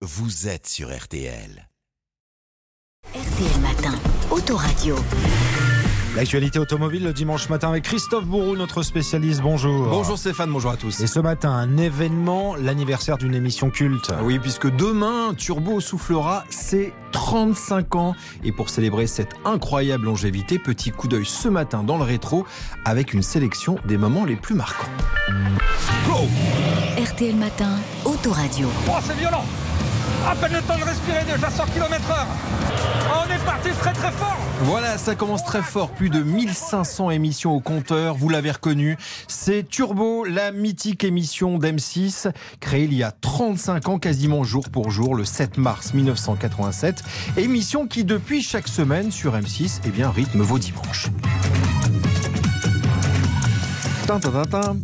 vous êtes sur RTL. RTL Matin, Autoradio. L'actualité automobile le dimanche matin avec Christophe Bourou, notre spécialiste. Bonjour. Bonjour Stéphane, bonjour à tous. Et ce matin, un événement, l'anniversaire d'une émission culte. Oui, puisque demain, Turbo soufflera ses 35 ans. Et pour célébrer cette incroyable longévité, petit coup d'œil ce matin dans le rétro avec une sélection des moments les plus marquants. RTL Matin, Autoradio. Oh, c'est violent À peine le temps de respirer, déjà 100 km/h On est parti très très fort Voilà, ça commence très fort. Plus de 1500 émissions au compteur, vous l'avez reconnu. C'est Turbo, la mythique émission d'M6, créée il y a 35 ans, quasiment jour pour jour, le 7 mars 1987. Émission qui, depuis chaque semaine sur M6, eh bien, rythme vos dimanches.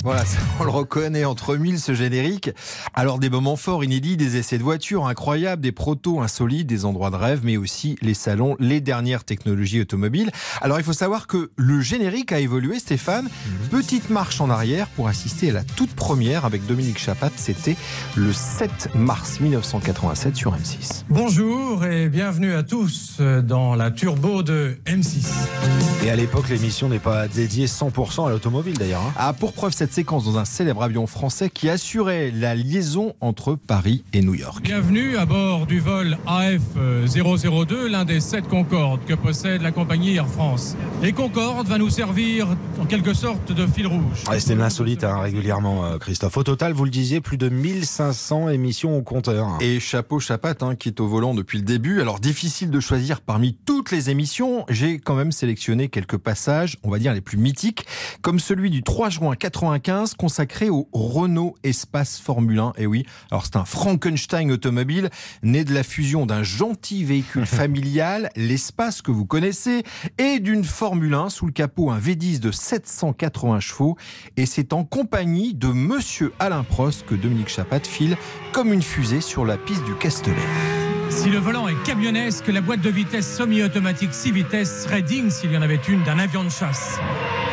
Voilà, on le reconnaît entre mille ce générique. Alors des moments forts, inédits, des essais de voitures incroyables, des protos insolites, des endroits de rêve, mais aussi les salons, les dernières technologies automobiles. Alors il faut savoir que le générique a évolué, Stéphane. Petite marche en arrière pour assister à la toute première avec Dominique Chapat. C'était le 7 mars 1987 sur M6. Bonjour et bienvenue à tous dans la turbo de M6. Et à l'époque, l'émission n'est pas dédiée 100% à l'automobile d'ailleurs. hein. A pour preuve cette séquence dans un célèbre avion français qui assurait la liaison entre Paris et New York. Bienvenue à bord du vol AF002, l'un des sept Concorde que possède la compagnie Air France. Et Concorde va nous servir en quelque sorte de fil rouge. Ouais, C'était de l'insolite hein, régulièrement, euh, Christophe. Au total, vous le disiez, plus de 1500 émissions au compteur. Et chapeau chapat hein, qui est au volant depuis le début. Alors difficile de choisir parmi toutes les émissions. J'ai quand même sélectionné quelques passages, on va dire les plus mythiques, comme celui du 3 juin 95 consacré au Renault Espace Formule 1. Et oui, alors c'est un Frankenstein automobile né de la fusion d'un gentil véhicule familial, l'espace que vous connaissez, et d'une Formule 1 sous le capot un V10 de 780 chevaux. Et c'est en compagnie de Monsieur Alain Prost que Dominique Chapat file comme une fusée sur la piste du Castellet. Si le volant est camionnesque, la boîte de vitesse semi-automatique 6 vitesses serait digne s'il y en avait une d'un avion de chasse.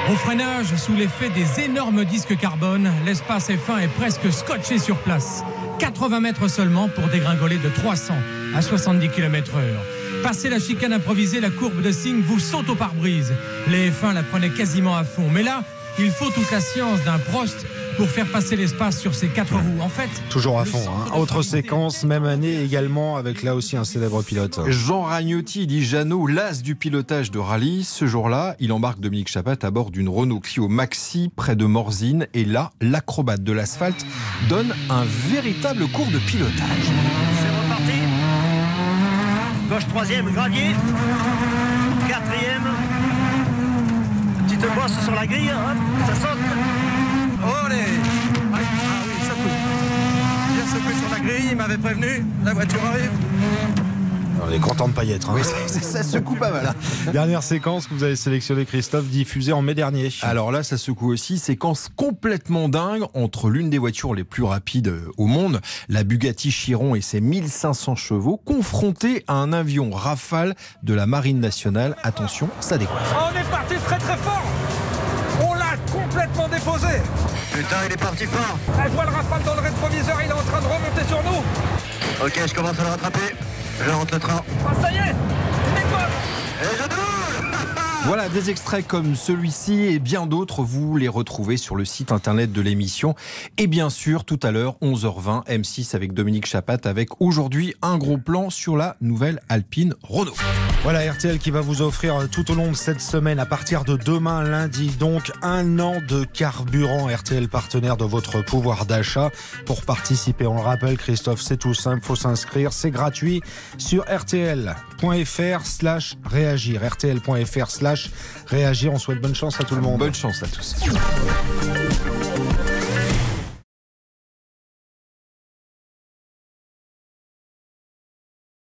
Au freinage, sous l'effet des énormes disques carbone, l'espace F1 est presque scotché sur place. 80 mètres seulement pour dégringoler de 300 à 70 km heure. Passé la chicane improvisée, la courbe de signe vous saute au pare-brise. Les F1 la prenaient quasiment à fond. Mais là, il faut toute la science d'un Prost pour faire passer l'espace sur ces quatre roues. En fait, Toujours à fond. hein. Autre séquence, même année également, avec là aussi un célèbre pilote. Jean Ragnotti dit Jeannot, l'as du pilotage de rallye. Ce jour-là, il embarque Dominique Chapat à bord d'une Renault Clio Maxi près de Morzine. Et là, l'acrobate de l'asphalte donne un véritable cours de pilotage. C'est reparti. Gauche troisième, gravier. Quatrième. Petite bosse sur la grille, hop, ça saute. Olé Ah oui, ça coupe. Bien secoué sur la grille, il m'avait prévenu. La voiture arrive. On est content de pas y être. hein. Ça secoue pas mal. hein. Dernière séquence que vous avez sélectionnée, Christophe, diffusée en mai dernier. Alors là, ça secoue aussi. Séquence complètement dingue entre l'une des voitures les plus rapides euh, au monde, la Bugatti Chiron et ses 1500 chevaux, confrontée à un avion Rafale de la Marine nationale. Attention, ça décoiffe. On est parti très très fort Putain, il est parti fort. Ah, Je vois le rafale dans le rétroviseur, il est en train de remonter sur nous Ok, je commence à le rattraper. Je rentre le train. Ah ça y est Il décolle Et je Voilà, des extraits comme celui-ci et bien d'autres, vous les retrouvez sur le site internet de l'émission. Et bien sûr, tout à l'heure, 11h20, M6 avec Dominique Chapat, avec aujourd'hui un gros plan sur la nouvelle Alpine Renault. Voilà RTL qui va vous offrir tout au long de cette semaine, à partir de demain lundi, donc un an de carburant RTL partenaire de votre pouvoir d'achat. Pour participer, on le rappelle, Christophe, c'est tout simple, faut s'inscrire, c'est gratuit sur rtl.fr slash réagir. rtl.fr réagir. On souhaite bonne chance à tout le monde. Bonne chance à tous.